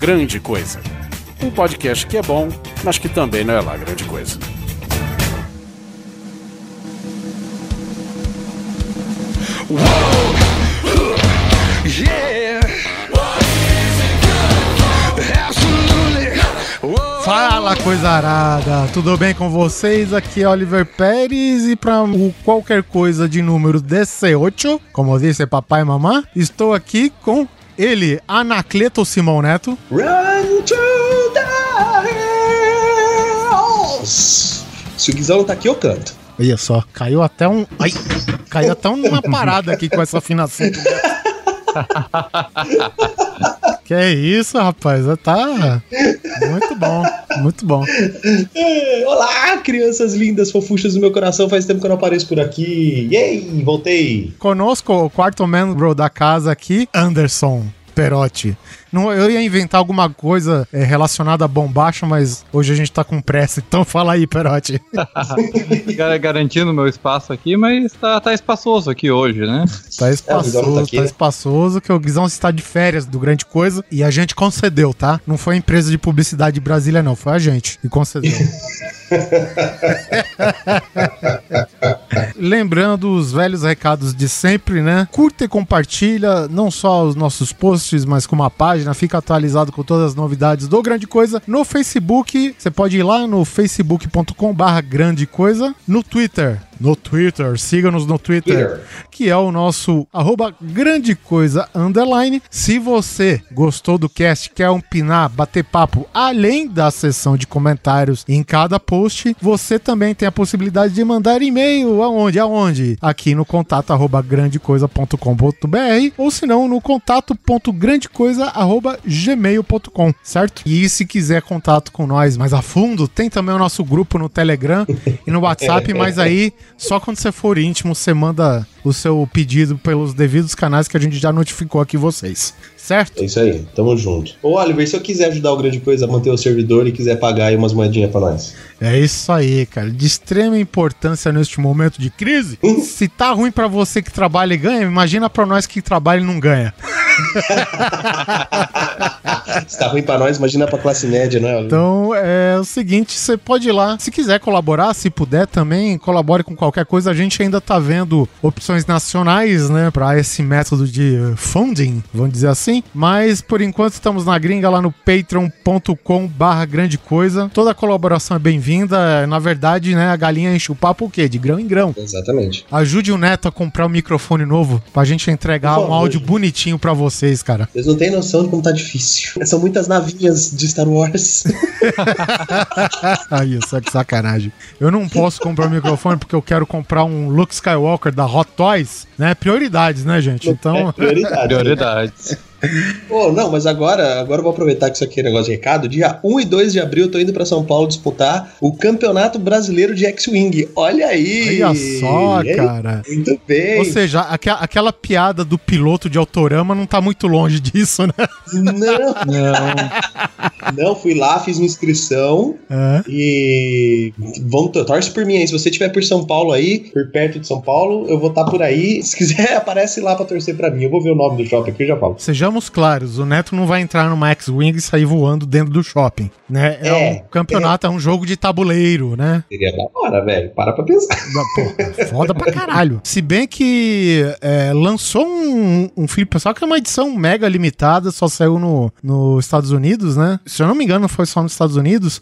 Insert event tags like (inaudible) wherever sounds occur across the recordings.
Grande Coisa. Um podcast que é bom, mas que também não é lá grande coisa. Fala coisa arada, tudo bem com vocês? Aqui é Oliver Pérez e para qualquer coisa de número 18, como disse papai e mamãe, estou aqui com ele, Anacleto Simão Neto. Run to the hills. Se o Guizão não tá aqui, eu canto. Olha só, caiu até um. Ai, caiu até uma (laughs) parada aqui com essa afinação. (laughs) que é isso, rapaz? Tá muito bom, muito bom. Olá, crianças lindas, fofuchas do meu coração. Faz tempo que eu não apareço por aqui. Yay, voltei. Conosco o quarto membro da casa aqui, Anderson. Perotti. Não, eu ia inventar alguma coisa é, relacionada a bombacha, mas hoje a gente tá com pressa, (laughs) então fala aí, Perotti. (laughs) Garantindo meu espaço aqui, mas tá, tá espaçoso aqui hoje, né? Tá espaçoso, é, tá, aqui, tá né? espaçoso, que o Guizão está de férias do Grande Coisa e a gente concedeu, tá? Não foi a empresa de publicidade de Brasília, não, foi a gente que concedeu. (laughs) (laughs) Lembrando os velhos recados de sempre, né? Curta e compartilha não só os nossos posts, mas como a página. Fica atualizado com todas as novidades do Grande Coisa. No Facebook, você pode ir lá no facebook.com/barra Grande Coisa. No Twitter, no Twitter, siga-nos no Twitter, Twitter, que é o nosso arroba grande coisa underline. Se você gostou do cast, quer opinar, bater papo, além da sessão de comentários em cada post, você também tem a possibilidade de mandar e-mail aonde? Aonde? Aqui no contato arroba grandecoisa.com.br ou se não no contato.grandecoisa arroba gmail.com, certo? E se quiser contato com nós mais a fundo, tem também o nosso grupo no Telegram e no WhatsApp, (laughs) mas aí só quando você for íntimo, você manda o seu pedido pelos devidos canais que a gente já notificou aqui vocês. Certo? É isso aí, tamo junto. Ô Oliver, se eu quiser ajudar o Grande Coisa a manter o servidor e quiser pagar aí umas moedinhas pra nós. É isso aí, cara. De extrema importância neste momento de crise. Hum? se tá ruim para você que trabalha e ganha, imagina para nós que trabalha e não ganha. Se tá ruim pra nós, imagina pra classe média, né? Então é o seguinte: você pode ir lá. Se quiser colaborar, se puder também, colabore com qualquer coisa. A gente ainda tá vendo opções nacionais, né, pra esse método de funding, vamos dizer assim. Mas por enquanto estamos na gringa lá no patreon.com/barra grande coisa. Toda colaboração é bem-vinda. Na verdade, né, a galinha enche o papo o quê? De grão em grão. Exatamente. Ajude o Neto a comprar um microfone novo pra gente entregar um áudio bonitinho pra vocês, cara. Vocês não têm noção de como tá difícil. (laughs) São muitas navinhas de Star Wars. (laughs) Aí, é que sacanagem. Eu não posso comprar um microfone porque eu quero comprar um Luke Skywalker da Hot Toys, né? Prioridades, né, gente? Então. É, prioridades. prioridades. Oh, não, mas agora, agora eu vou aproveitar que isso aqui é negócio de recado. Dia 1 e 2 de abril eu tô indo para São Paulo disputar o Campeonato Brasileiro de X-Wing. Olha aí! Olha só, cara. Muito bem. Ou seja, aqu aquela piada do piloto de Autorama não tá muito longe disso, né? Não. não. Não, fui lá, fiz uma inscrição é. e vão, torce por mim aí. Se você estiver por São Paulo aí, por perto de São Paulo, eu vou estar tá por aí. Se quiser, (laughs) aparece lá para torcer para mim. Eu vou ver o nome do shopping aqui e já falo. Seja sejamos claros, o Neto não vai entrar no X-Wing e sair voando dentro do shopping, né? É, é um campeonato, é... é... um jogo de tabuleiro, né? Seria da hora, velho. Para pra pensar. (laughs) Pô, foda pra caralho. Se bem que é, lançou um, um filme pessoal que é uma edição mega limitada, só saiu no, nos Estados Unidos, né? Se eu não me engano, foi só nos Estados Unidos,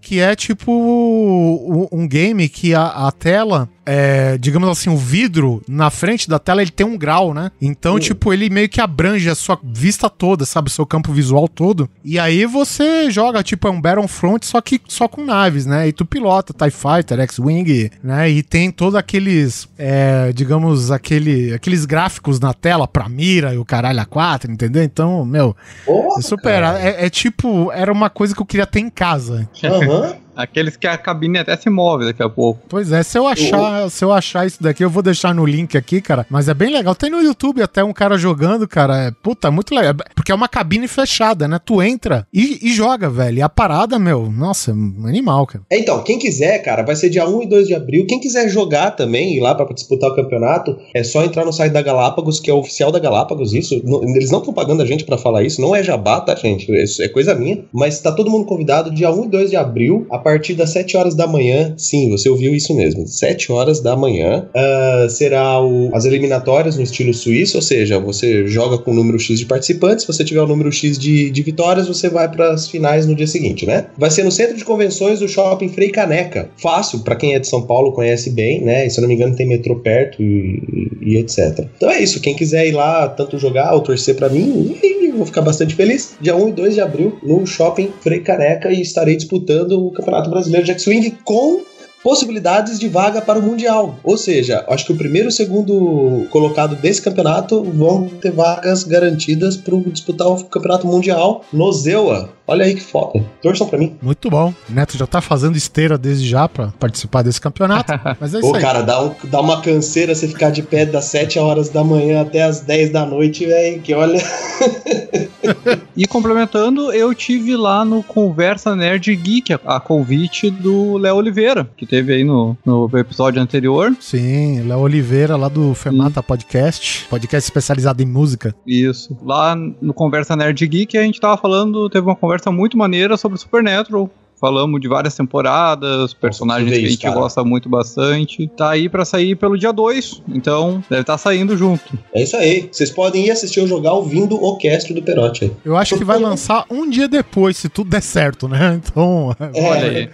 que é tipo um game que a, a tela é, digamos assim, o vidro na frente da tela ele tem um grau, né? Então, uhum. tipo, ele meio que abrange a sua vista toda, sabe? Seu campo visual todo. E aí você joga, tipo, é um Battlefront, só que só com naves, né? E tu pilota TIE Fighter, X-Wing, né? E tem todos aqueles, é, digamos, aquele, aqueles gráficos na tela pra mira e o caralho a 4, entendeu? Então, meu, Porra, é super. É, é, tipo, era uma coisa que eu queria ter em casa. Aham. Uhum. Aqueles que a cabine até se move daqui a pouco. Pois é, se eu achar, se eu achar isso daqui, eu vou deixar no link aqui, cara. Mas é bem legal. Tem no YouTube até um cara jogando, cara. É, puta, muito legal. Porque é uma cabine fechada, né? Tu entra e, e joga, velho. E a parada, meu, nossa, animal, cara. É, então, quem quiser, cara, vai ser dia 1 e 2 de abril. Quem quiser jogar também, ir lá pra disputar o campeonato, é só entrar no site da Galápagos, que é o oficial da Galápagos, isso. Eles não estão pagando a gente para falar isso, não é jabá, tá, gente? Isso é coisa minha. Mas tá todo mundo convidado dia 1 e 2 de abril, a partir das 7 horas da manhã. Sim, você ouviu isso mesmo. 7 horas da manhã. Uh, será o, as eliminatórias no estilo suíço, ou seja, você joga com o número X de participantes, se você tiver o número X de, de vitórias, você vai para as finais no dia seguinte, né? Vai ser no centro de convenções do shopping Frei Caneca. Fácil, para quem é de São Paulo conhece bem, né? E, se eu não me engano, tem metrô perto e, e, etc. Então é isso. Quem quiser ir lá tanto jogar ou torcer para mim, vou ficar bastante feliz. Dia 1 e 2 de abril, no shopping Frei Caneca, e estarei disputando o Campeonato Brasileiro de X-Wing com possibilidades de vaga para o Mundial. Ou seja, acho que o primeiro e o segundo colocado desse campeonato vão ter vagas garantidas para disputar o Campeonato Mundial no Zewa. Olha aí que foda. Torçam pra mim. Muito bom. O Neto já tá fazendo esteira desde já pra participar desse campeonato. (laughs) Mas é isso Pô, aí. cara, dá, um, dá uma canseira você ficar de pé das 7 horas da manhã até as 10 da noite, velho. Que olha. (laughs) e complementando, eu tive lá no Conversa Nerd Geek, a, convite do Léo Oliveira, que teve aí no, no episódio anterior. Sim, Léo Oliveira, lá do Fermata Podcast, podcast especializado em música. Isso. Lá no Conversa Nerd Geek, a gente tava falando, teve uma conversa conversa muito maneira sobre Supernatural. Falamos de várias temporadas, personagens que a gente cara. gosta muito bastante. Tá aí para sair pelo dia 2, então deve estar tá saindo junto. É isso aí. Vocês podem ir assistir ou jogar ouvindo o cast do Perotti. Eu acho que vai lançar um dia depois, se tudo der certo, né? (laughs) Então, é. olha aí.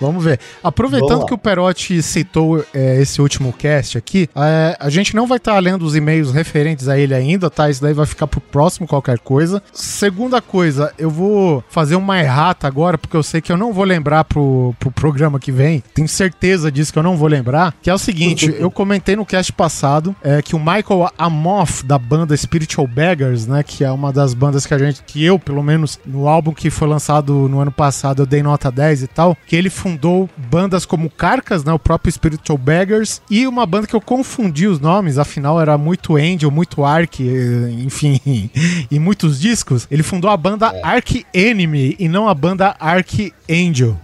Vamos ver. Aproveitando Vamos que o Perotti citou é, esse último cast aqui, é, a gente não vai estar tá lendo os e-mails referentes a ele ainda, tá? Isso daí vai ficar pro próximo qualquer coisa. Segunda coisa, eu vou fazer uma errata agora, porque eu sei que eu não não vou lembrar pro, pro programa que vem, tenho certeza disso que eu não vou lembrar, que é o seguinte, (laughs) eu comentei no cast passado é, que o Michael Amoff, da banda Spiritual Beggars, né, que é uma das bandas que a gente, que eu, pelo menos, no álbum que foi lançado no ano passado, eu dei nota 10 e tal, que ele fundou bandas como Carcas, né, o próprio Spiritual Beggars, e uma banda que eu confundi os nomes, afinal era muito Angel, muito Ark, enfim, (laughs) e muitos discos, ele fundou a banda é. Ark Enemy e não a banda Ark Angel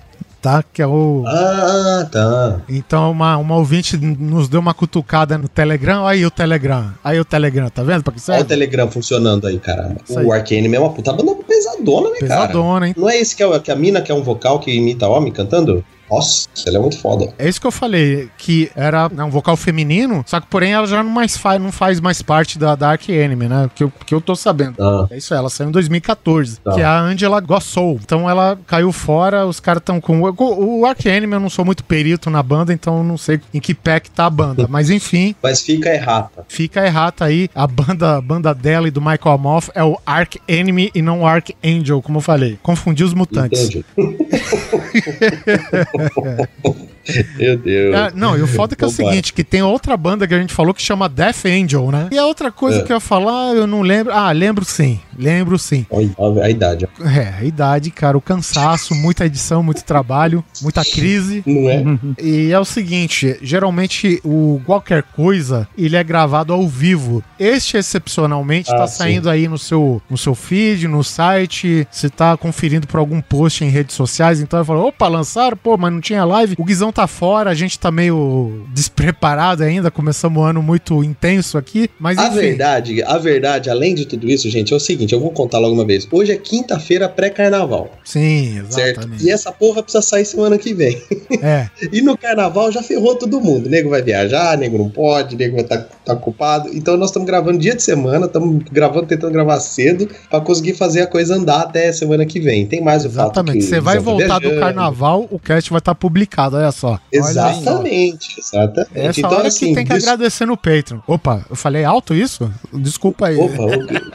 tá? Que é o. Ah, tá. Então, uma, uma ouvinte nos deu uma cutucada no Telegram. Aí o Telegram. Aí o Telegram, tá vendo? Olha o Telegram funcionando aí, caramba. Isso o Arcane é uma puta banda pesadona, né, pesadona, cara? Pesadona, hein? Não é esse que, é, que a mina que é um vocal que imita homem cantando? Nossa, ele é muito foda. É isso que eu falei, que era né, um vocal feminino, só que porém ela já não, mais faz, não faz mais parte da Dark Enemy, né? Que eu, que eu tô sabendo. Ah. É isso, ela saiu em 2014, tá. que é a Angela Gossou. Então ela caiu fora, os caras estão com... O, o Ark Enemy eu não sou muito perito na banda, então eu não sei em que pé que tá a banda. (laughs) Mas enfim... Mas fica errata. Fica errata aí. A banda, a banda dela e do Michael Amoff é o Ark Enemy e não o Ark Angel, como eu falei. Confundi os mutantes. (laughs) Entendi. (laughs) Meu Deus. É, não, e o foda é que é o seguinte, que tem outra banda que a gente falou que chama Death Angel, né? E a outra coisa é. que eu ia falar, eu não lembro. Ah, lembro sim. Lembro sim. A, a, idade. É, a idade, cara, o cansaço, muita edição, muito trabalho, muita crise. Não é? E é o seguinte, geralmente o qualquer coisa, ele é gravado ao vivo. Este excepcionalmente tá ah, tá saindo sim. aí no seu, no seu feed, no site, você tá conferindo por algum post em redes sociais, então eu falo, opa, lançaram, pô, mas não tinha live. O Guizão tá fora, a gente tá meio despreparado ainda, começamos um ano muito intenso aqui, mas enfim. A verdade, a verdade, além de tudo isso, gente, é o seguinte, eu vou contar logo uma vez. Hoje é quinta-feira pré-carnaval. Sim, exatamente. Certo? E essa porra precisa sair semana que vem. É. (laughs) e no carnaval já ferrou todo mundo. O nego vai viajar, nego não pode, nego vai estar tá, tá ocupado. Então nós estamos gravando dia de semana, estamos gravando, tentando gravar cedo para conseguir fazer a coisa andar até semana que vem. Tem mais o Exatamente. Você vai voltar do carnaval, o cast vai estar tá publicado, olha só. Exatamente, exatamente. Essa então, hora assim, que tem que des... agradecer no Patreon. Opa, eu falei alto isso? Desculpa aí. Opa,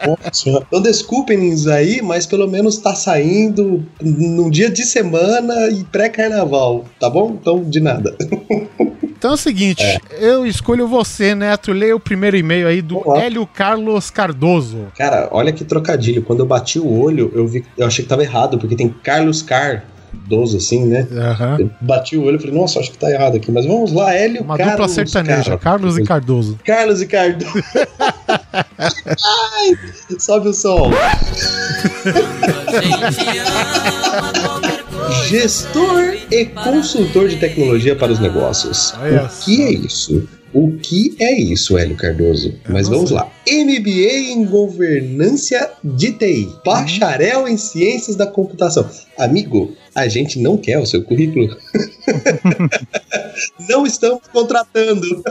opa, então desculpem-nos aí, mas pelo menos tá saindo num dia de semana e pré-carnaval, tá bom? Então, de nada. (laughs) Então é o seguinte, é. eu escolho você, Neto. Leia o primeiro e-mail aí do Olá. Hélio Carlos Cardoso. Cara, olha que trocadilho. Quando eu bati o olho, eu vi, eu achei que tava errado, porque tem Carlos Car Cardoso, assim, né? Uhum. bati o olho e falei, nossa, acho que tá errado aqui, mas vamos lá, Hélio Uma Carlos, dupla sertaneja, Carlos e Cardoso. Carlos e Cardoso. (laughs) Ai, sobe o som. (laughs) Gestor e consultor de tecnologia para os negócios. O que é isso? O que é isso, Hélio Cardoso? Mas vamos lá. MBA em Governança de TI. Bacharel em Ciências da Computação. Amigo, a gente não quer o seu currículo. (laughs) não estamos contratando.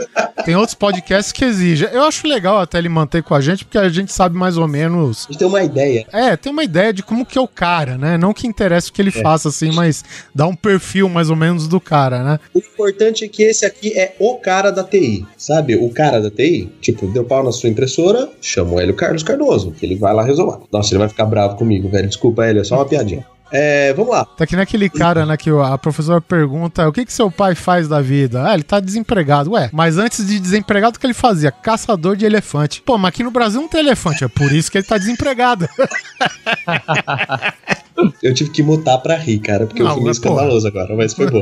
Tem outros podcasts que exigem. Eu acho legal até ele manter com a gente, porque a gente sabe mais ou menos. A gente tem uma ideia. É, tem uma ideia de como que é o cara, né? Não que interessa o que ele é. faça, assim, mas dá um perfil mais ou menos do cara, né? O importante é que esse aqui é o cara da TI, sabe? O cara da TI, tipo, deu pau na sua impressora, chama o Hélio Carlos Cardoso, que ele vai lá resolver. Nossa, ele vai ficar bravo comigo, velho. Desculpa, Hélio, é só uma piadinha. É, vamos lá. Tá que nem aquele cara, né, que a professora pergunta: o que que seu pai faz da vida? Ah, ele tá desempregado. Ué, mas antes de desempregado, o que ele fazia? Caçador de elefante. Pô, mas aqui no Brasil não tem elefante, é por isso que ele tá desempregado. (laughs) Eu tive que mutar pra rir, cara, porque não, eu fui meio escandaloso agora, mas foi bom.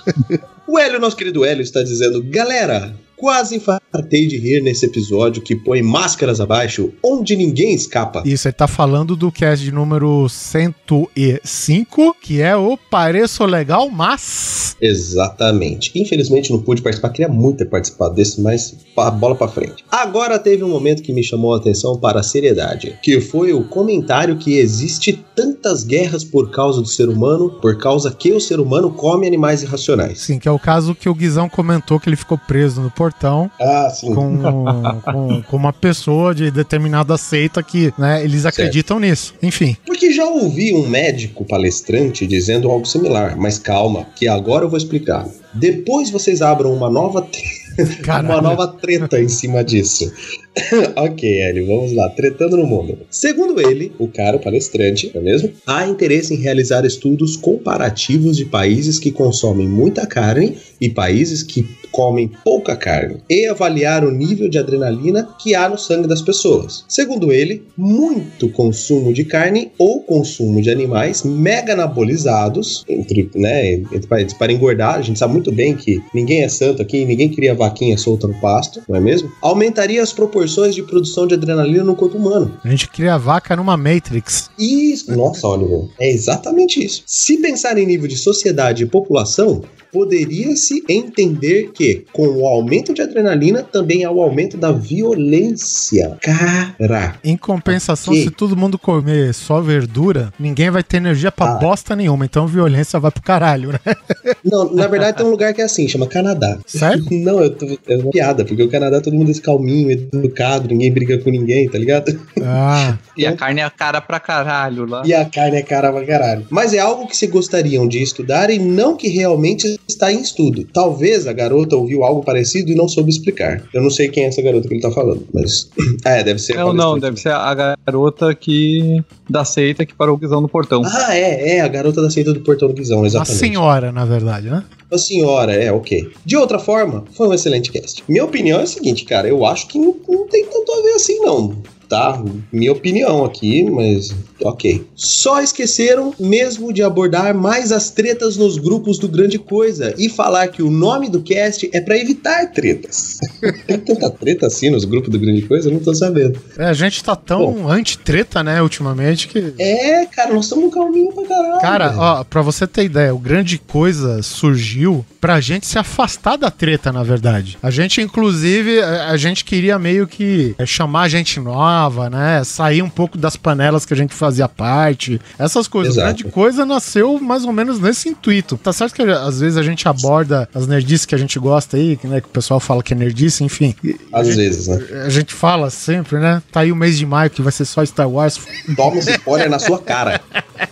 (laughs) o Hélio, nosso querido Hélio, está dizendo: galera, Quase infartei de rir nesse episódio que põe máscaras abaixo, onde ninguém escapa. Isso, ele tá falando do cast de número 105, que é o Pareço Legal, mas. Exatamente. Infelizmente não pude participar, queria muito ter participado desse, mas a bola pra frente. Agora teve um momento que me chamou a atenção para a seriedade, que foi o comentário que existe tantas guerras por causa do ser humano, por causa que o ser humano come animais irracionais. Sim, que é o caso que o Guizão comentou que ele ficou preso no portão portão ah, com, com, com, uma pessoa de determinada seita que né, eles acreditam certo. nisso. Enfim. Porque já ouvi um médico palestrante dizendo algo similar, mas calma, que agora eu vou explicar. Depois vocês abram uma nova (laughs) uma nova treta em cima disso. (laughs) ok, Hélio, vamos lá, tretando no mundo. Segundo ele, o cara, o palestrante, não é mesmo? Há interesse em realizar estudos comparativos de países que consomem muita carne e países que comem pouca carne e avaliar o nível de adrenalina que há no sangue das pessoas. Segundo ele, muito consumo de carne ou consumo de animais mega anabolizados entre, né, entre para engordar. A gente sabe muito bem que ninguém é santo aqui, ninguém queria vaquinha solta no pasto, não é mesmo? Aumentaria as proporções de produção de adrenalina no corpo humano. A gente cria vaca numa Matrix. Isso. Nossa, Oliver, é exatamente isso. Se pensar em nível de sociedade e população, poderia-se entender com o aumento de adrenalina, também há o aumento da violência. Cara. Em compensação, se todo mundo comer só verdura, ninguém vai ter energia pra ah. bosta nenhuma. Então violência vai pro caralho, né? (laughs) Não, na verdade tem um lugar que é assim, chama Canadá. Sério? (laughs) Não, eu tô, é uma piada, porque o Canadá todo mundo é calminho, educado, ninguém briga com ninguém, tá ligado? Ah. (laughs) e a carne é cara pra caralho lá. E a carne é cara pra caralho. Mas é algo que se gostariam de estudar e não que realmente está em estudo. Talvez a garota ouviu algo parecido e não soube explicar. Eu não sei quem é essa garota que ele tá falando, mas. (clears throat) é, deve ser. Não, não, deve ser a garota que. da seita que parou o Guizão no portão. Ah, é, é, a garota da seita do portão do Guizão, exatamente. A senhora, na verdade, né? A senhora, é, ok. De outra forma, foi um excelente cast. Minha opinião é a seguinte, cara, eu acho que não, não tem tanto a ver assim, não tá? Minha opinião aqui, mas ok. Só esqueceram mesmo de abordar mais as tretas nos grupos do Grande Coisa e falar que o nome do cast é para evitar tretas. (laughs) Tem tanta treta assim nos grupos do Grande Coisa? Eu não tô sabendo. É, a gente tá tão anti-treta, né, ultimamente que. É, cara, nós estamos calminho pra caralho. Cara, velho. ó, pra você ter ideia, o Grande Coisa surgiu pra gente se afastar da treta, na verdade. A gente, inclusive, a gente queria meio que chamar gente nova né? Sair um pouco das panelas que a gente fazia parte. Essas coisas. Exato. Grande coisa nasceu mais ou menos nesse intuito. Tá certo que às vezes a gente aborda as nerdices que a gente gosta aí, né? Que o pessoal fala que é nerdice, enfim. Às gente, vezes, né? A gente fala sempre, né? Tá aí o mês de maio que vai ser só Star Wars. Toma esse spoiler na sua cara.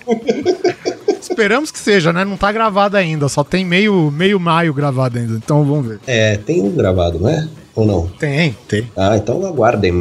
(laughs) Esperamos que seja, né? Não tá gravado ainda, só tem meio, meio maio gravado ainda, então vamos ver. É, tem um gravado, né? Ou não? Tem, tem. Ah, então aguardem.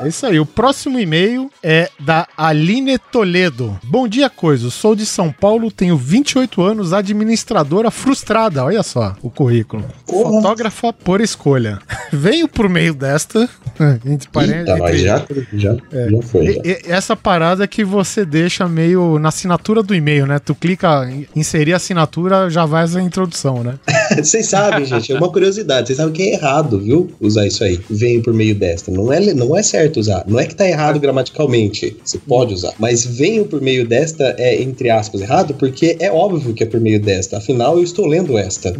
É isso aí. O próximo e-mail é da Aline Toledo. Bom dia, coisa. Sou de São Paulo, tenho 28 anos, administradora frustrada. Olha só o currículo. Porra. Fotógrafa por escolha. (laughs) Venho por meio desta. (laughs) Entre parênteses. Eita, já, já, é, já foi. Já. E, essa parada que você deixa meio na assinatura do e-mail, né? Tu clica em inserir assinatura, já vai a introdução, né? (laughs) Vocês sabem, gente, é uma curiosidade. Vocês sabem que é errado, viu? Usar isso aí. Venho por meio desta. Não é, não é certo usar. Não é que tá errado gramaticalmente. Você pode usar. Mas venho por meio desta é, entre aspas, errado, porque é óbvio que é por meio desta. Afinal, eu estou lendo esta.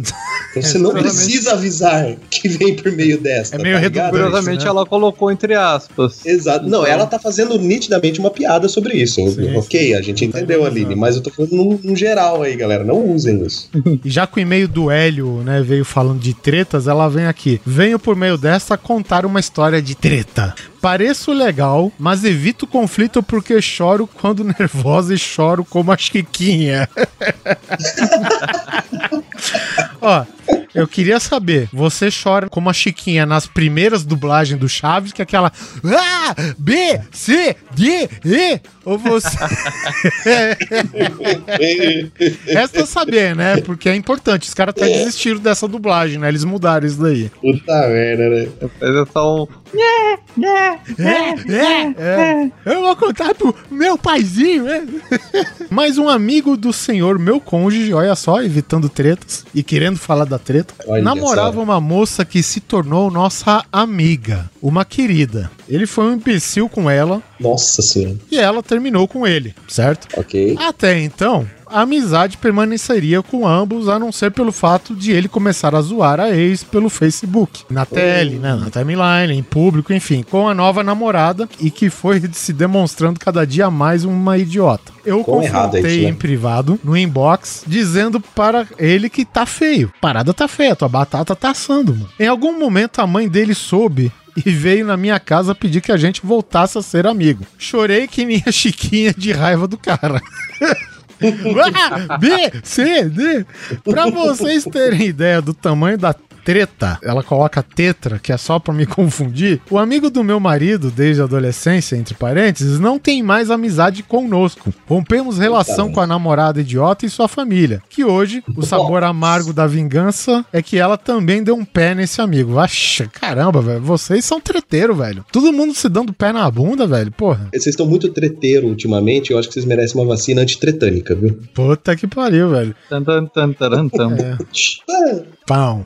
Então você não precisa avisar que vem por meio desta. É meio tá redundante. Né? ela colocou entre aspas. Exato. Não, ela tá fazendo nitidamente uma piada sobre isso. Sim, ok, sim. a gente entendeu, Aline, mas eu tô falando no, no geral aí, galera. Não usem isso. (laughs) e já que o e-mail do Hélio, né, veio falando de tretas, ela vem aqui. Venho por meio desta contar uma história de treta. Pareço legal, mas evito conflito porque choro quando (laughs) nervosa e choro como a Chiquinha. (laughs) Ó, eu queria saber, você chora como a Chiquinha nas primeiras dublagens do Chaves, que é aquela A, B, C, D, E, ou você... (laughs) Resta saber, né? Porque é importante, os caras até desistiram dessa dublagem, né? Eles mudaram isso daí. Puta merda, né? É só um... É, é, é. Eu vou contar pro meu paizinho, né? (laughs) Mais um amigo do senhor, meu cônjuge, olha só, evitando tretas e querendo falar da treta, olha namorava uma moça que se tornou nossa amiga, uma querida. Ele foi um imbecil com ela. Nossa senhora. E ela terminou com ele, certo? Ok. Até então, a amizade permaneceria com ambos, a não ser pelo fato de ele começar a zoar a ex pelo Facebook, na tele, né, na timeline, em público, enfim, com a nova namorada e que foi (laughs) se demonstrando cada dia mais uma idiota. Eu com confrontei em privado, no inbox, dizendo para ele que tá feio. Parada tá feia, tua batata tá assando, mano. Em algum momento a mãe dele soube e veio na minha casa pedir que a gente voltasse a ser amigo. Chorei que nem a (laughs) Chiquinha de raiva do cara. (laughs) A, (laughs) B, C, D. Pra vocês terem ideia do tamanho da treta, ela coloca tetra, que é só para me (laughs) confundir. O amigo do meu marido, desde a adolescência, entre parênteses, não tem mais amizade conosco. Rompemos relação com a namorada idiota e sua família. Que hoje, o sabor amargo da vingança é que ela também deu um pé nesse amigo. Acha, caramba, velho. Vocês são treteiro, velho. Todo mundo se dando pé na bunda, velho. Porra. Vocês estão muito treteiro ultimamente. Eu acho que vocês merecem uma vacina antitretânica, viu? Puta que pariu, velho. Tan, tan, tan. É. Pão.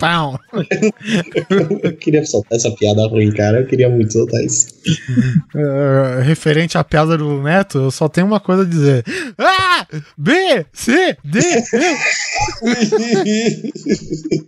Pau. eu queria soltar essa piada ruim, cara. Eu queria muito soltar isso. Uh, referente à piada do Neto, eu só tenho uma coisa a dizer: A, B, C, D, E.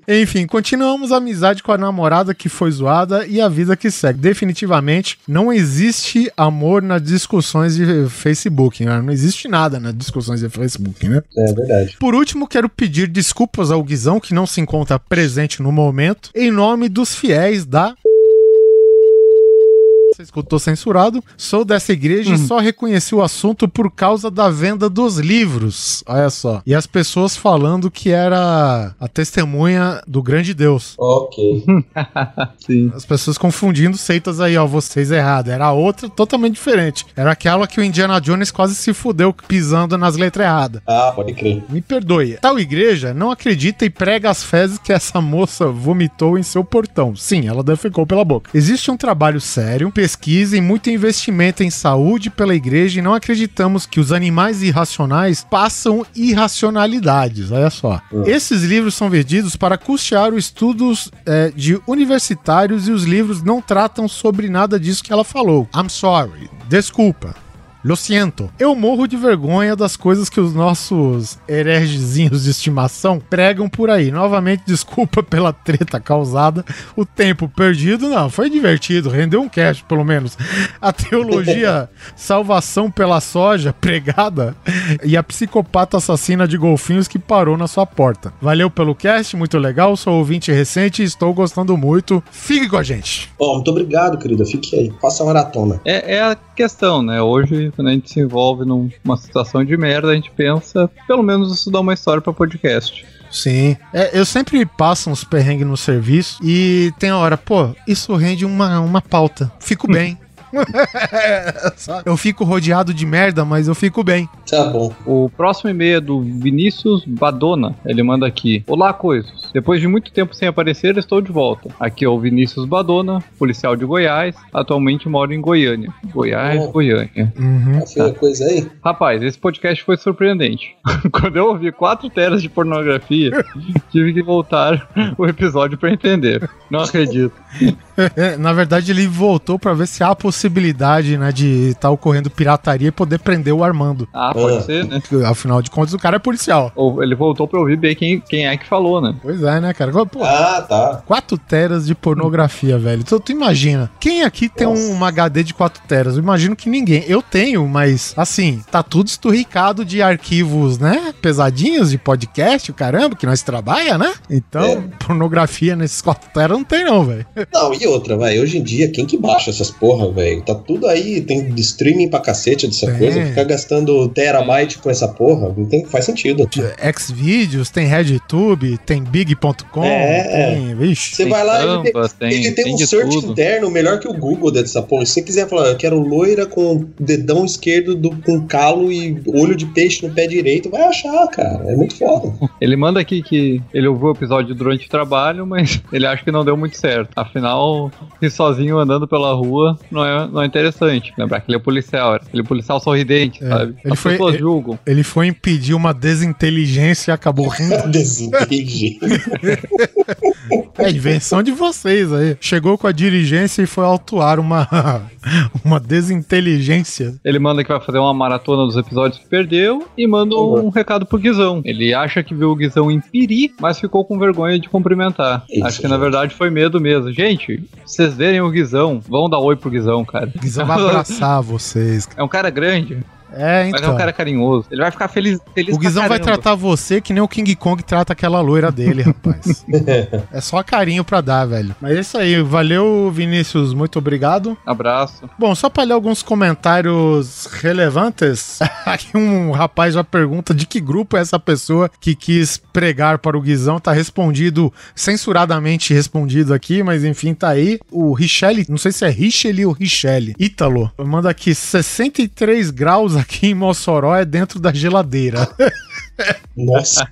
(laughs) Enfim, continuamos a amizade com a namorada que foi zoada e a vida que segue. Definitivamente não existe amor nas discussões de Facebook, né? Não existe nada nas discussões de Facebook, né? É verdade. Por último, quero pedir desculpas ao Guizão, que não se encontra presente presente no momento, em nome dos fiéis da você escutou censurado. Sou dessa igreja uhum. e só reconheci o assunto por causa da venda dos livros. Olha só. E as pessoas falando que era a testemunha do grande Deus. Ok. (laughs) Sim. As pessoas confundindo seitas aí, ó. Vocês errado. Era outra totalmente diferente. Era aquela que o Indiana Jones quase se fudeu pisando nas letras erradas. Ah, pode crer. Me perdoe. Tal igreja não acredita e prega as fezes que essa moça vomitou em seu portão. Sim, ela defecou pela boca. Existe um trabalho sério, pesquisa e muito investimento em saúde pela igreja e não acreditamos que os animais irracionais passam irracionalidades. Olha só. Uhum. Esses livros são vendidos para custear os estudos é, de universitários e os livros não tratam sobre nada disso que ela falou. I'm sorry. Desculpa. Lo siento. Eu morro de vergonha das coisas que os nossos heregezinhos de estimação pregam por aí. Novamente, desculpa pela treta causada. O tempo perdido, não, foi divertido, rendeu um cash, pelo menos. A teologia (laughs) salvação pela soja pregada e a psicopata assassina de golfinhos que parou na sua porta. Valeu pelo cast, muito legal. Sou ouvinte recente e estou gostando muito. Fique com a gente. Oh, muito obrigado, querida. Fique aí. Faça a maratona. É, é a questão, né? Hoje quando a gente se envolve numa situação de merda, a gente pensa, pelo menos isso dá uma história para podcast. Sim. É, eu sempre passo uns perrengues no serviço e tem a hora, pô, isso rende uma, uma pauta. Fico bem. (laughs) (laughs) eu fico rodeado de merda, mas eu fico bem. Tá bom. O próximo e-mail é do Vinícius Badona. Ele manda aqui: Olá, coisas. Depois de muito tempo sem aparecer, estou de volta. Aqui é o Vinícius Badona, policial de Goiás. Atualmente moro em Goiânia. Goiás, oh. Goiânia. Uhum. Tá. coisa aí? Rapaz, esse podcast foi surpreendente. (laughs) Quando eu ouvi 4 teras de pornografia, (laughs) tive que voltar o episódio para entender. Não acredito. (laughs) Na verdade, ele voltou para ver se há possibilidade, né, de estar tá ocorrendo pirataria e poder prender o Armando. Ah, pode ah. ser, né? Afinal de contas, o cara é policial. Ou ele voltou pra ouvir bem quem, quem é que falou, né? Pois né, cara? Pô, ah, tá. 4 teras de pornografia, velho. Tu, tu imagina. Quem aqui tem um, uma HD de 4 teras? Eu imagino que ninguém. Eu tenho, mas, assim, tá tudo esturricado de arquivos, né? Pesadinhos de podcast, o caramba, que nós trabalha, né? Então, é. pornografia nesses 4 teras não tem, não, velho. Não, e outra, vai. Hoje em dia, quem que baixa essas porra, velho? Tá tudo aí, tem streaming pra cacete dessa é. coisa. Ficar gastando terabyte com essa porra, não tem, faz sentido. Xvideos, tem RedTube, tem Big.com, é, tem. Vixe. Você vai lá e ele tem, ele tem, tem um search tudo. interno melhor que o Google dessa porra. Se você quiser falar, eu quero loira com dedão esquerdo do, com calo e olho de peixe no pé direito, vai achar, cara. É muito foda. (laughs) Ele manda aqui que ele ouviu o episódio durante o trabalho, mas (laughs) ele acha que não deu muito certo. Afinal, ir sozinho andando pela rua não é, não é interessante. Lembrar que ele é policial, ele é policial sorridente, é, sabe? Ele As foi, pessoas julgam. Ele foi impedir uma desinteligência e acabou (laughs) rindo. desinteligência. (laughs) é invenção de vocês aí. Chegou com a dirigência e foi autuar uma, (laughs) uma desinteligência. Ele manda que vai fazer uma maratona dos episódios que perdeu e manda uhum. um recado pro Guizão. Ele acha que viu o Guizão em Piri, mas ficou com vergonha de cumprimentar. Isso, Acho que na verdade foi medo mesmo. Gente, vocês verem o Guizão, vão dar oi pro Guizão, cara. O Guizão vai abraçar (laughs) vocês. É um cara grande. É, então. Mas é um cara carinhoso. Ele vai ficar feliz. feliz o Guizão vai tratar você que nem o King Kong trata aquela loira dele, rapaz. (laughs) é só carinho pra dar, velho. Mas é isso aí. Valeu, Vinícius. Muito obrigado. Abraço. Bom, só pra ler alguns comentários relevantes. (laughs) Aqui um rapaz já pergunta de que grupo é essa pessoa que quis pregar para o Guizão. Tá respondido, censuradamente respondido aqui, mas enfim, tá aí. O Richelle, não sei se é Richelle ou Richelle. Ítalo, manda aqui 63 graus aqui em Mossoró é dentro da geladeira. (laughs) Nossa.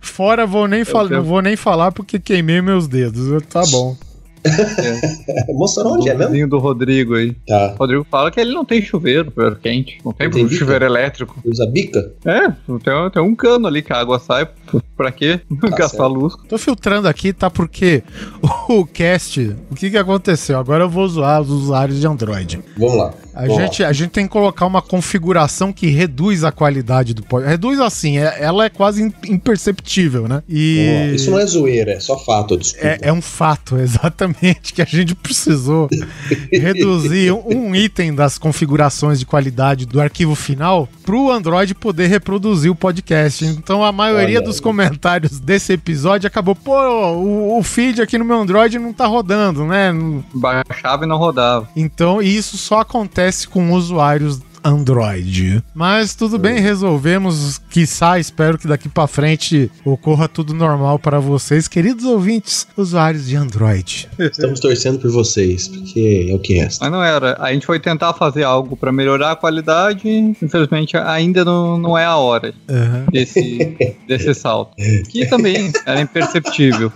Fora vou nem falar, não vou nem falar porque queimei meus dedos. Tá bom. É. Mossoró onde é mesmo? do Rodrigo aí. Tá. O Rodrigo fala que ele não tem chuveiro, chuveiro quente. Não tem, tem chuveiro elétrico. Usa bica? É, tem, tem um cano ali que a água sai. Pra quê? Tá (laughs) Gastar luz. Tô filtrando aqui, tá? Porque (laughs) o cast, o que que aconteceu? Agora eu vou zoar os usuários de Android. Vamos lá. A gente, a gente tem que colocar uma configuração que reduz a qualidade do podcast. Reduz assim, é, ela é quase imperceptível, né? E... Isso não é zoeira, é só fato, desculpa. É, é um fato, (laughs) exatamente, que a gente precisou (laughs) reduzir um, um item das configurações de qualidade do arquivo final pro Android poder reproduzir o podcast. Então a maioria Olha, dos comentários desse episódio acabou, pô, o, o, feed aqui no meu Android não tá rodando, né? Baixava e não rodava. Então, isso só acontece acontece com usuários Android. Mas tudo bem, resolvemos. Quiçá, espero que daqui para frente ocorra tudo normal para vocês, queridos ouvintes, usuários de Android. Estamos torcendo por vocês, porque é o que resta. Mas não era. A gente foi tentar fazer algo para melhorar a qualidade, infelizmente ainda não, não é a hora uhum. desse, (laughs) desse salto. Que também era imperceptível.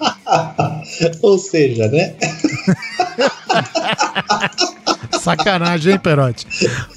(laughs) Ou seja, né? (laughs) Sacanagem, hein, Perotti?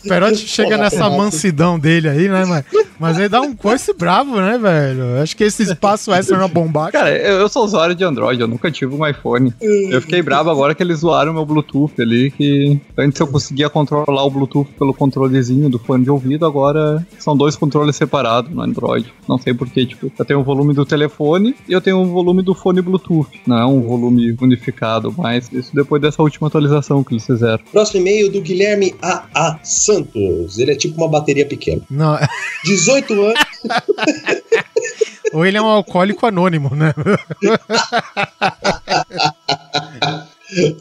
O Perotti chega nessa mansidão dele aí, né, mas, mas ele dá um coice bravo, né, velho? Acho que esse espaço extra na bomba. Cara, eu, eu, sou usuário de Android, eu nunca tive um iPhone. Eu fiquei bravo agora que eles zoaram meu Bluetooth ali, que antes eu conseguia controlar o Bluetooth pelo controlezinho do fone de ouvido, agora são dois controles separados no Android. Não sei porquê, tipo, eu tenho o volume do telefone e eu tenho o volume do fone Bluetooth. Não é um volume unificado, mas isso depois dessa última atualização que eles fizeram. Próximo e-mail do Guilherme A.A. Santos. Ele é tipo uma bateria pequena. Não. 18 anos. (laughs) Ou ele é um alcoólico anônimo, né? (laughs)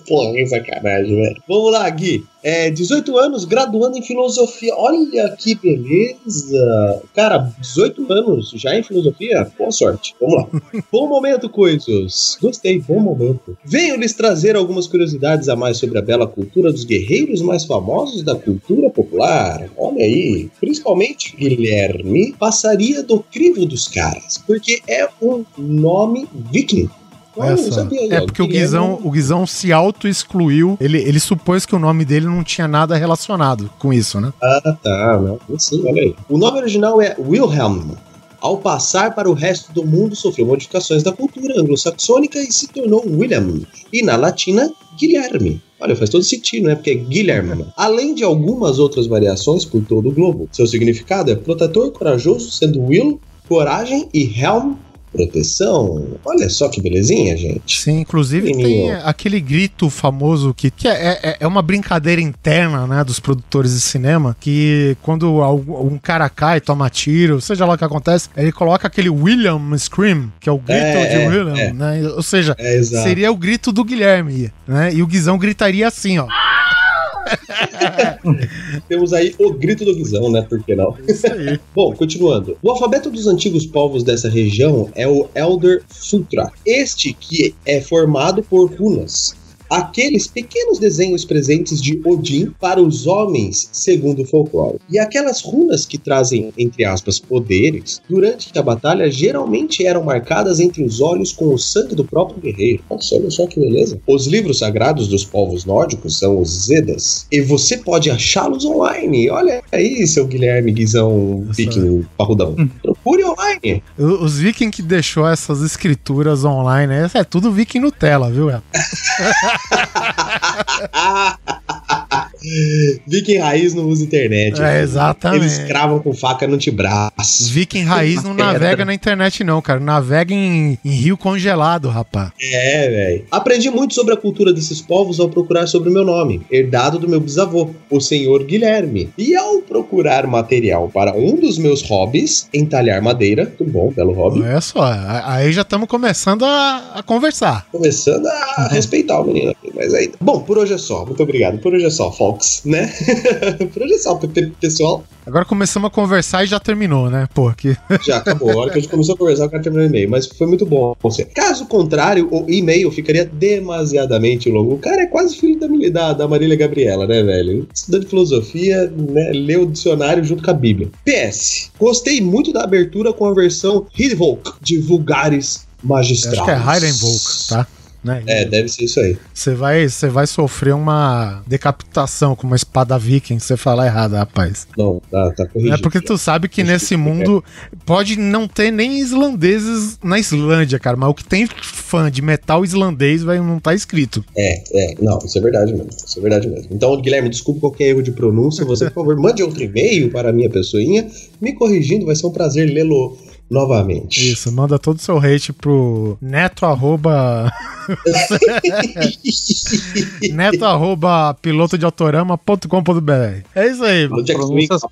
Porra, que sacanagem, velho. Vamos lá, Gui. É, 18 anos, graduando em filosofia. Olha que beleza! Cara, 18 anos já em filosofia? Boa sorte. Vamos lá. (laughs) bom momento, coisas. Gostei, bom momento. Venho lhes trazer algumas curiosidades a mais sobre a bela cultura dos guerreiros mais famosos da cultura popular. Olha aí. Principalmente Guilherme passaria do crivo dos caras, porque é um nome viking. Essa. É porque o Guizão, o Guizão se auto-excluiu. Ele, ele supôs que o nome dele não tinha nada relacionado com isso, né? Ah, tá. Não. Sim, olha aí. O nome original é Wilhelm. Ao passar para o resto do mundo, sofreu modificações da cultura anglo-saxônica e se tornou William. E na latina, Guilherme. Olha, faz todo sentido, né? Porque é Guilherme. Além de algumas outras variações por todo o globo. Seu significado é protetor corajoso, sendo Will, coragem e Helm, proteção. Olha só que belezinha, gente. Sim, inclusive tem aquele grito famoso que, que é, é, é, uma brincadeira interna, né, dos produtores de cinema, que quando um cara cai, toma tiro, seja lá o que acontece, ele coloca aquele William Scream, que é o grito é, de é, William, é. né? Ou seja, é, seria o grito do Guilherme, né? E o Guizão gritaria assim, ó. (laughs) Temos aí o grito do Guizão, né? Por que não? Isso aí. (laughs) Bom, continuando. O alfabeto dos antigos povos dessa região é o Elder Sutra. Este que é formado por runas aqueles pequenos desenhos presentes de Odin para os homens, segundo o folclore. E aquelas runas que trazem, entre aspas, poderes, durante a batalha geralmente eram marcadas entre os olhos com o sangue do próprio guerreiro. Nossa, olha só que beleza. Os livros sagrados dos povos nórdicos são os Zedas, e você pode achá-los online. Olha aí, seu Guilherme Guizão Viking Parrudão. Hum. Procure online. Os Viking que deixou essas escrituras online, é tudo Viking Nutella, viu? (laughs) (laughs) Viking raiz não usa internet. É, exatamente. Eles cravam com faca no antebraço. Viking raiz não (laughs) navega na internet, não, cara. Navega em, em rio congelado, rapaz. É, velho. Aprendi muito sobre a cultura desses povos ao procurar sobre o meu nome, herdado do meu bisavô, o senhor Guilherme. E ao procurar material para um dos meus hobbies, entalhar madeira, muito bom, belo hobby. Olha só, aí já estamos começando a, a, conversar. Começando a respeitar o menino aqui, mas ainda. Bom, por hoje é só. Muito obrigado. Por hoje é só, Fox, né? (laughs) por hoje é só, pessoal. Agora começamos a conversar e já terminou, né? Pô, que... Já acabou. A hora que a gente começou a conversar, o cara terminou o e-mail. Mas foi muito bom. Você. Caso contrário, o e-mail ficaria demasiadamente longo. O cara é quase filho da, da, da Marília Gabriela, né, velho? Estudante de filosofia, né? Leu o dicionário junto com a Bíblia. PS. Gostei muito da abertura com a versão Hidvolk de Vulgares Magistrados. Acho que é Heidenvolk, tá? Né? É, deve ser isso aí. Você vai, você vai sofrer uma decapitação com uma espada viking se você falar errado, rapaz. Não, tá, tá corrigido. É porque tu sabe que nesse mundo pode não ter nem islandeses na Islândia, cara, mas o que tem fã de metal islandês vai não tá escrito. É, é, não, isso é verdade mesmo. Isso é verdade mesmo. Então, Guilherme, desculpa qualquer erro de pronúncia. Você, por favor, mande outro e-mail para a minha pessoinha, me corrigindo, vai ser um prazer lê-lo novamente. Isso, manda todo o seu hate pro neto arroba... (laughs) neto arroba piloto de autorama.com.br. É isso aí. Pronúncias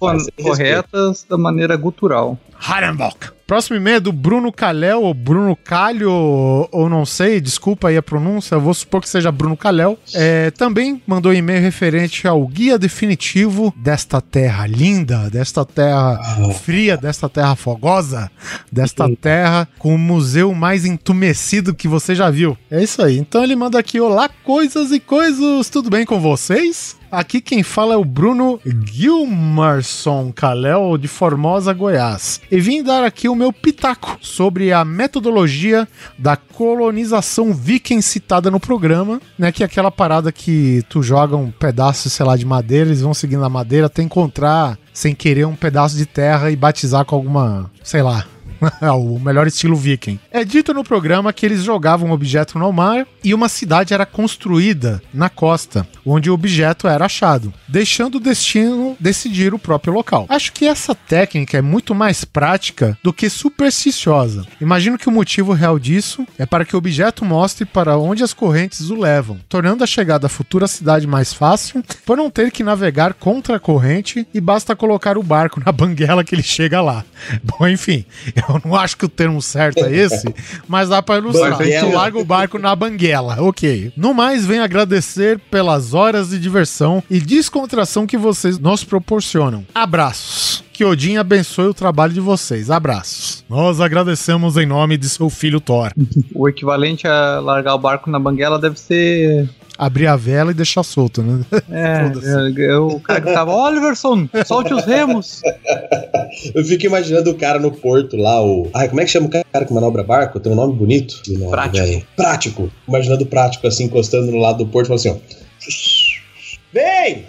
corretas da maneira gutural. Harenbock. Próximo e-mail é do Bruno Calel, ou Bruno Calho, ou não sei, desculpa aí a pronúncia, vou supor que seja Bruno Calel. É, também mandou e-mail referente ao guia definitivo desta terra linda, desta terra fria, desta terra fogosa, desta terra com o museu mais entumecido que você já viu. É isso aí. Então ele manda aqui: Olá, coisas e coisas, tudo bem com vocês? Aqui quem fala é o Bruno Gilmarson Kalel, de Formosa, Goiás. E vim dar aqui o meu pitaco sobre a metodologia da colonização viking citada no programa, né? Que é aquela parada que tu joga um pedaço, sei lá, de madeira, eles vão seguindo a madeira até encontrar, sem querer, um pedaço de terra e batizar com alguma, sei lá, (laughs) o melhor estilo viking. É dito no programa que eles jogavam um objeto no mar e uma cidade era construída na costa, onde o objeto era achado, deixando o destino decidir o próprio local. Acho que essa técnica é muito mais prática do que supersticiosa. Imagino que o motivo real disso é para que o objeto mostre para onde as correntes o levam, tornando a chegada à futura cidade mais fácil, por não ter que navegar contra a corrente e basta colocar o barco na (laughs) banguela que ele chega lá. (laughs) Bom, enfim, eu Eu não acho que o termo certo é esse, (laughs) mas dá pra ilustrar. Tu larga o barco na banguela, ok. No mais, venho agradecer pelas horas de diversão e descontração que vocês nos proporcionam. Abraços. Que Odin abençoe o trabalho de vocês. Abraços. Nós agradecemos em nome de seu filho Thor. (laughs) o equivalente a largar o barco na banguela deve ser abrir a vela e deixar solto, né? É, (laughs) é, é o cara que tava, Oliverson, solte os remos. (laughs) Eu fico imaginando o cara no porto lá, o. Ai, como é que chama o cara que manobra barco? Tem um nome bonito? Nome, prático. Véio. Prático. Imaginando o prático assim, encostando no lado do porto, falando assim, ó. (laughs) Vem!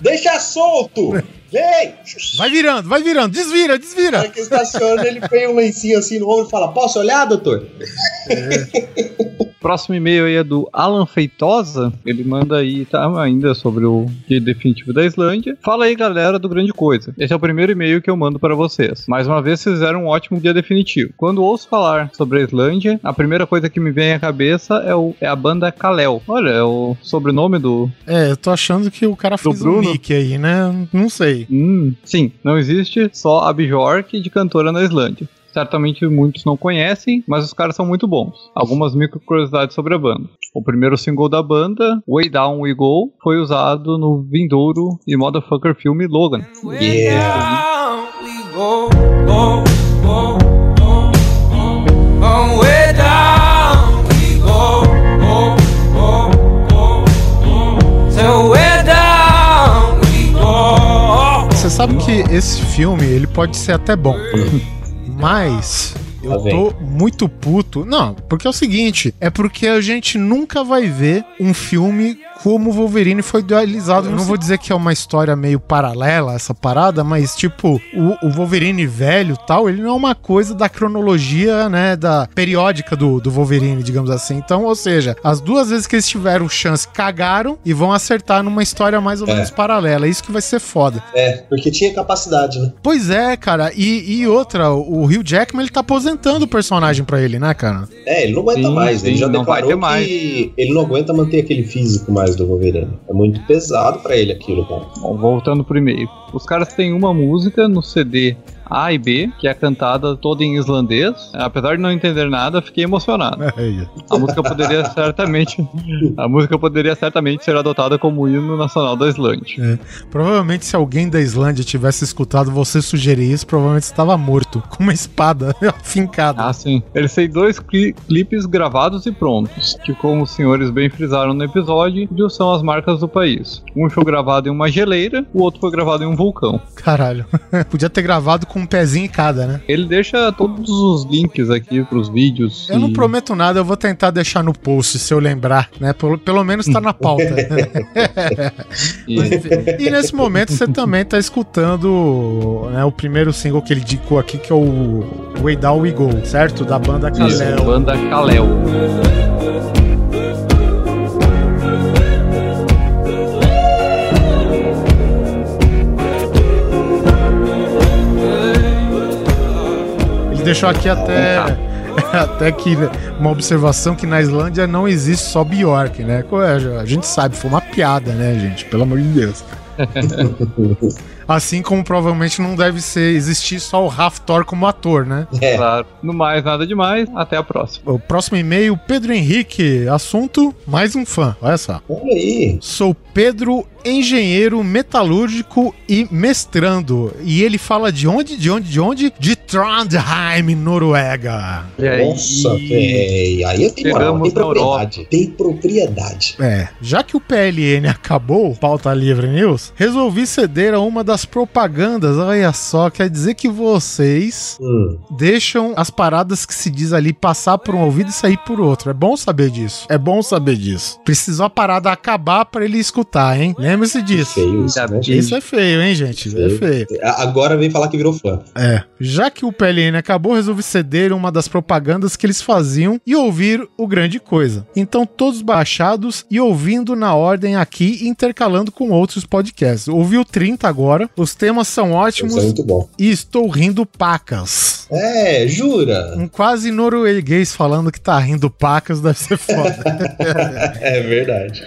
Deixa solto! Vem! Vai virando, vai virando, desvira, desvira. Aí que estaciona, ele põe um lencinho assim no ombro e fala: Posso olhar, doutor? É. Próximo e-mail aí é do Alan Feitosa. Ele manda aí, tá ainda sobre o dia definitivo da Islândia. Fala aí, galera do Grande Coisa. Esse é o primeiro e-mail que eu mando para vocês. Mais uma vez, vocês fizeram um ótimo dia definitivo. Quando ouço falar sobre a Islândia, a primeira coisa que me vem à cabeça é, o, é a banda Kalel. Olha, é o sobrenome do. É, eu tô achando que o cara fez um nick aí, né? Não sei. Hum, sim, não existe só a Bjork de cantora na Islândia certamente muitos não conhecem, mas os caras são muito bons. Algumas micro curiosidades sobre a banda. O primeiro single da banda, Way Down We Go, foi usado no vindouro e motherfucker filme Logan. Yeah! Você esse filme ele pode ser até bom. Mas eu tá tô muito puto. Não, porque é o seguinte: é porque a gente nunca vai ver um filme como o Wolverine foi idealizado. Eu não vou dizer que é uma história meio paralela, essa parada, mas tipo, o, o Wolverine velho tal, ele não é uma coisa da cronologia, né, da periódica do, do Wolverine, digamos assim. Então, ou seja, as duas vezes que eles tiveram chance, cagaram e vão acertar numa história mais ou é. menos paralela. É isso que vai ser foda. É, porque tinha capacidade, né? Pois é, cara. E, e outra, o Hugh Jackman, ele tá aposentando o personagem pra ele, né, cara? É, ele não aguenta sim, mais. Sim, ele já declarou que mais. ele não aguenta manter aquele físico mais do Wolverine. É muito pesado para ele aquilo, cara. Bom, voltando pro e-mail. Os caras têm uma música no CD a e B, que é cantada toda em islandês. Apesar de não entender nada, fiquei emocionado. É a música poderia (laughs) certamente, a música poderia certamente ser adotada como hino nacional da Islândia. É. Provavelmente se alguém da Islândia tivesse escutado você sugerir isso, provavelmente estava morto com uma espada (laughs) fincada. Ah, sim. Eles têm dois cli clipes gravados e prontos, que como os senhores bem frisaram no episódio, são as marcas do país. Um foi gravado em uma geleira, o outro foi gravado em um vulcão. Caralho. (laughs) Podia ter gravado com um pezinho em cada, né? Ele deixa todos os links aqui pros vídeos. Eu e... não prometo nada, eu vou tentar deixar no post se eu lembrar, né? Pelo, pelo menos tá na pauta. (laughs) e... e nesse momento você também tá escutando né, o primeiro single que ele indicou aqui, que é o Way Down We Go, certo? Da banda Kalel. banda Kalel. Deixou aqui até. (laughs) Até que uma observação que na Islândia não existe só Bjork, né? A gente sabe, foi uma piada, né, gente? Pelo amor de Deus. (laughs) Assim como provavelmente não deve ser existir só o Raftor como ator, né? É. Claro. No mais, nada demais. Até a próxima. O próximo e-mail, Pedro Henrique. Assunto: mais um fã. Olha só. Olha aí. Sou Pedro, engenheiro metalúrgico e mestrando. E ele fala de onde? De onde? De onde? De Trondheim, Noruega. Nossa, velho. Aí tem moral, tem propriedade. Tem propriedade. É. Já que o PLN acabou, pauta livre news, resolvi ceder a uma das das propagandas, olha só, quer dizer que vocês hum. deixam as paradas que se diz ali passar por um ouvido e sair por outro. É bom saber disso. É bom saber disso. Precisou a parada acabar para ele escutar, hein? Lembre-se disso. Feio isso, né, isso é feio, hein, gente? Feio. É feio. Agora vem falar que virou fã. É. Já que o PLN acabou, resolvi ceder uma das propagandas que eles faziam e ouvir o grande coisa. Então, todos baixados e ouvindo na ordem aqui, intercalando com outros podcasts. Ouvi o 30 agora, os temas são ótimos. Isso é muito bom. E estou rindo pacas. É, jura? Um quase norueguês falando que tá rindo pacas deve ser foda. (laughs) é verdade.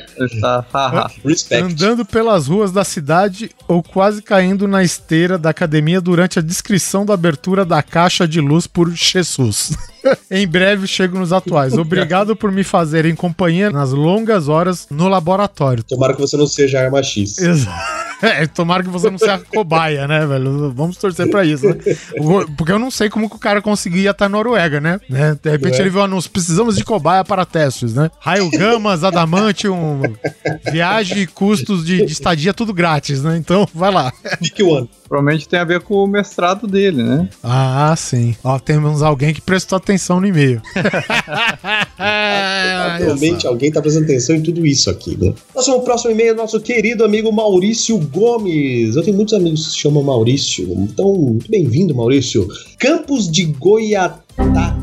Respect. Andando pelas ruas da cidade ou quase caindo na esteira da academia durante a descrição da abertura da caixa de luz por Jesus. (laughs) em breve chego nos atuais. Obrigado por me fazerem companhia nas longas horas no laboratório. Tomara que você não seja arma X. Exato. (laughs) É, tomara que você não seja cobaia, né, velho? Vamos torcer pra isso, né? Porque eu não sei como que o cara conseguia estar na Noruega, né? né? De repente é. ele viu anúncio, precisamos de cobaia para testes, né? Raio Gamas, Adamantium, viagem e custos de, de, estadia, tudo grátis, né? Então, vai lá. Pick one. Provavelmente tem a ver com o mestrado dele, né? Ah, sim. Ó, temos alguém que prestou atenção no e-mail. (laughs) Atualmente alguém tá prestando atenção em tudo isso aqui, né? Nosso próximo e-mail, nosso querido amigo Maurício Gomes. Eu tenho muitos amigos que se chamam Maurício. Então, muito bem-vindo, Maurício. Campos de Goiatá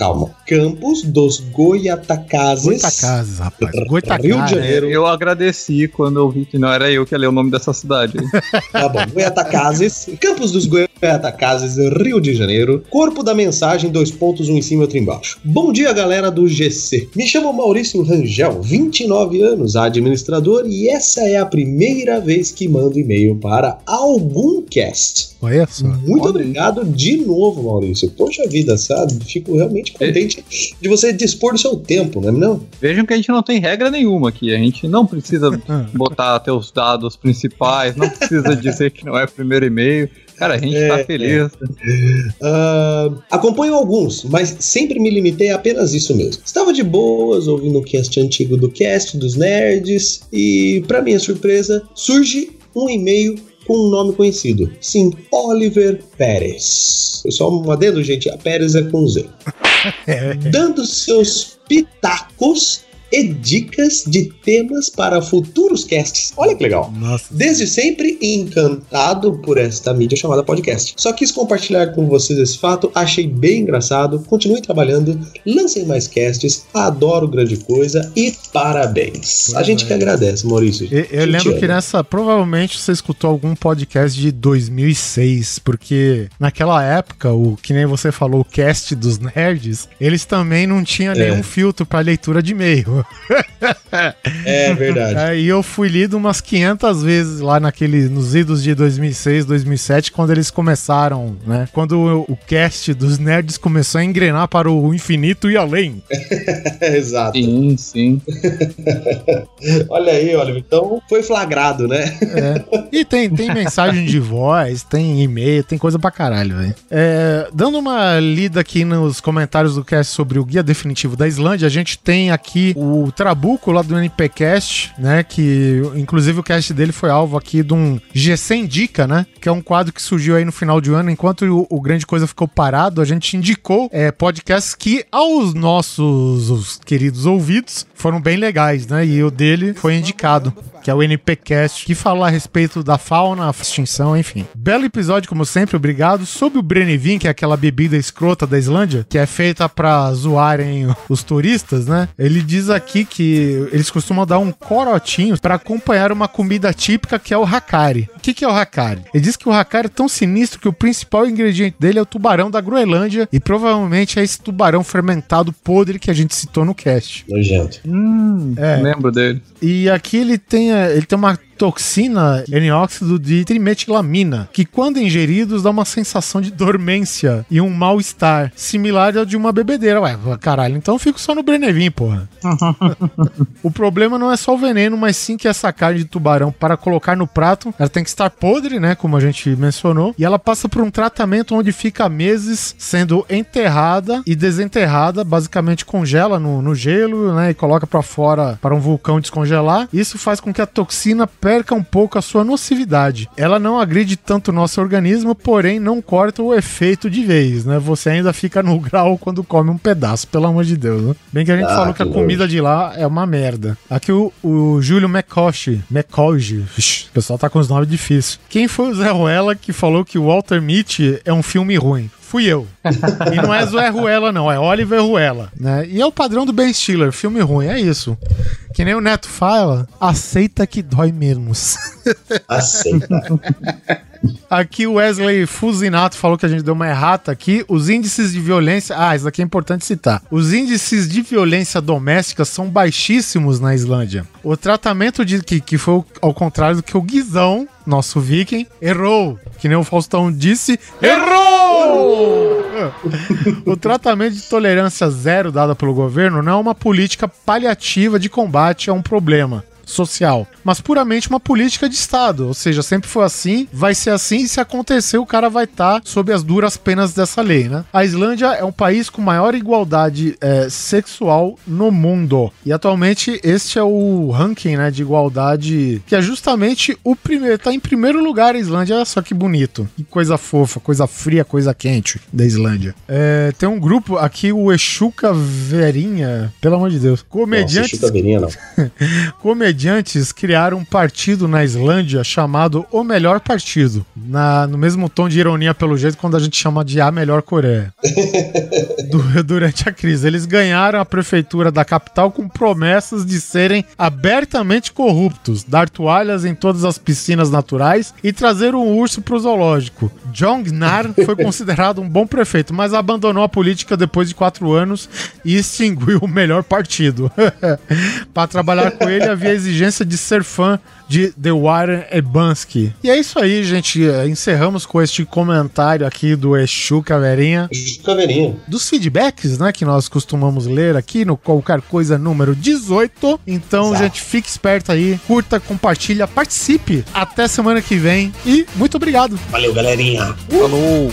calma. Campos dos Goiatacazes. Goitacazes, rapaz. Goitacazes. Rio de Janeiro. Eu agradeci quando eu vi que não era eu que ia ler o nome dessa cidade. (laughs) tá bom. Goiatacazes. Campos dos Goiatacazes, Rio de Janeiro. Corpo da mensagem, dois pontos, um em cima e outro embaixo. Bom dia, galera do GC. Me chamo Maurício Rangel, 29 anos, administrador, e essa é a primeira vez que mando e-mail para algum cast. Olha só. Muito Olha obrigado de novo, Maurício. Poxa vida, sabe? Fico realmente contente de você dispor do seu tempo, né? Não? Vejam que a gente não tem regra nenhuma aqui. A gente não precisa (laughs) botar até os dados principais, não precisa dizer que não é primeiro e-mail. Cara, a gente tá é, tá feliz. É. Uh, acompanho alguns, mas sempre me limitei a apenas isso mesmo. Estava de boas ouvindo o cast antigo do cast dos nerds e, para minha surpresa, surge um e-mail com um nome conhecido. Sim, Oliver Pérez. Só um adendo, gente, a Pérez é com Z. (laughs) Dando seus pitacos e dicas de temas para futuros casts. Olha que legal. Nossa. Desde sempre encantado por esta mídia chamada podcast. Só quis compartilhar com vocês esse fato, achei bem engraçado. Continue trabalhando, lancem mais casts, adoro grande coisa e parabéns. a gente é. que agradece, Maurício. Eu, eu lembro que nessa, provavelmente você escutou algum podcast de 2006, porque naquela época, o que nem você falou, o cast dos nerds, eles também não tinham é. nenhum filtro para leitura de e-mail é verdade. Aí eu fui lido umas 500 vezes lá naquele, nos idos de 2006, 2007, quando eles começaram, né? Quando o, o cast dos nerds começou a engrenar para o infinito e além. (laughs) Exato. Sim, sim. (laughs) Olha aí, olha, então foi flagrado, né? É. E tem, tem (laughs) mensagem de voz, tem e-mail, tem coisa pra caralho, velho. É, dando uma lida aqui nos comentários do cast sobre o guia definitivo da Islândia, a gente tem aqui o o Trabuco lá do NPcast, né? Que inclusive o cast dele foi alvo aqui de um GC Indica, né? Que é um quadro que surgiu aí no final de ano, enquanto o, o Grande Coisa ficou parado, a gente indicou é, podcasts que aos nossos queridos ouvidos foram bem legais, né? E o dele foi indicado que é o NPcast, que fala a respeito da fauna, a extinção, enfim. Belo episódio, como sempre, obrigado. Sobre o Brennivin, que é aquela bebida escrota da Islândia, que é feita para zoarem (laughs) os turistas, né? Ele diz aqui que eles costumam dar um corotinho para acompanhar uma comida típica que é o hakari. O que, que é o hakari? Ele diz que o hakari é tão sinistro que o principal ingrediente dele é o tubarão da Groenlândia e provavelmente é esse tubarão fermentado podre que a gente citou no cast. Nojento. Hum, é. lembro dele. E aqui ele tem, ele tem uma toxina N-óxido de trimetilamina, que quando ingeridos dá uma sensação de dormência e um mal-estar, similar ao de uma bebedeira. Ué, caralho, então eu fico só no Brenevin, porra. (laughs) o problema não é só o veneno, mas sim que essa carne de tubarão, para colocar no prato, ela tem que estar podre, né, como a gente mencionou, e ela passa por um tratamento onde fica meses sendo enterrada e desenterrada, basicamente congela no, no gelo, né, e coloca para fora para um vulcão descongelar. Isso faz com que a toxina perca um pouco a sua nocividade. Ela não agride tanto o nosso organismo, porém não corta o efeito de vez, né? Você ainda fica no (laughs) grau quando come um pedaço, pelo amor de Deus, né? Bem que a gente ah, falou que, que a comida de lá é uma merda. Aqui o, o Júlio McCosh, McCosh, o pessoal tá com os nomes difíceis. Quem foi o Zé Ruela que falou que o Walter Mitty é um filme ruim? Fui eu. e não é Zoé Ruela, não, é Oliver Ruela. Né? E é o padrão do Ben Stiller, filme ruim, é isso. Que nem o Neto fala, aceita que dói menos. Aceita. (laughs) Aqui o Wesley Fusinato falou que a gente deu uma errata aqui. Os índices de violência. Ah, isso aqui é importante citar. Os índices de violência doméstica são baixíssimos na Islândia. O tratamento de que, que foi ao contrário do que o Guizão, nosso viking, errou. Que nem o Faustão disse, errou! (laughs) o tratamento de tolerância zero dada pelo governo não é uma política paliativa de combate a um problema social, mas puramente uma política de Estado. Ou seja, sempre foi assim, vai ser assim, e se acontecer, o cara vai estar tá sob as duras penas dessa lei, né? A Islândia é um país com maior igualdade é, sexual no mundo. E atualmente este é o ranking né, de igualdade, que é justamente o primeiro. Tá em primeiro lugar a Islândia, olha só que bonito. Que coisa fofa, coisa fria, coisa quente da Islândia. É, tem um grupo aqui, o Exuca Verinha, pelo amor de Deus. Comediantes. Nossa, Verinha, não. (laughs) Comediantes comediantes criaram um partido na Islândia chamado O Melhor Partido. Na, no mesmo tom de ironia, pelo jeito, quando a gente chama de A Melhor Coreia. (laughs) Du, durante a crise. Eles ganharam a prefeitura da capital com promessas de serem abertamente corruptos, dar toalhas em todas as piscinas naturais e trazer um urso pro zoológico. Jong-nar (laughs) foi considerado um bom prefeito, mas abandonou a política depois de quatro anos e extinguiu o melhor partido. (laughs) Para trabalhar com ele havia exigência de ser fã de The Warren Ebansky. E é isso aí, gente. Encerramos com este comentário aqui do Exu Caveirinha. Exu Caveirinha. Dos feedbacks, né, que nós costumamos ler aqui no Qualquer Coisa número 18. Então, Exato. gente, fique esperto aí, curta, compartilha, participe. Até semana que vem e muito obrigado. Valeu, galerinha. Uh. Falou.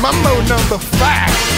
Mambo number five.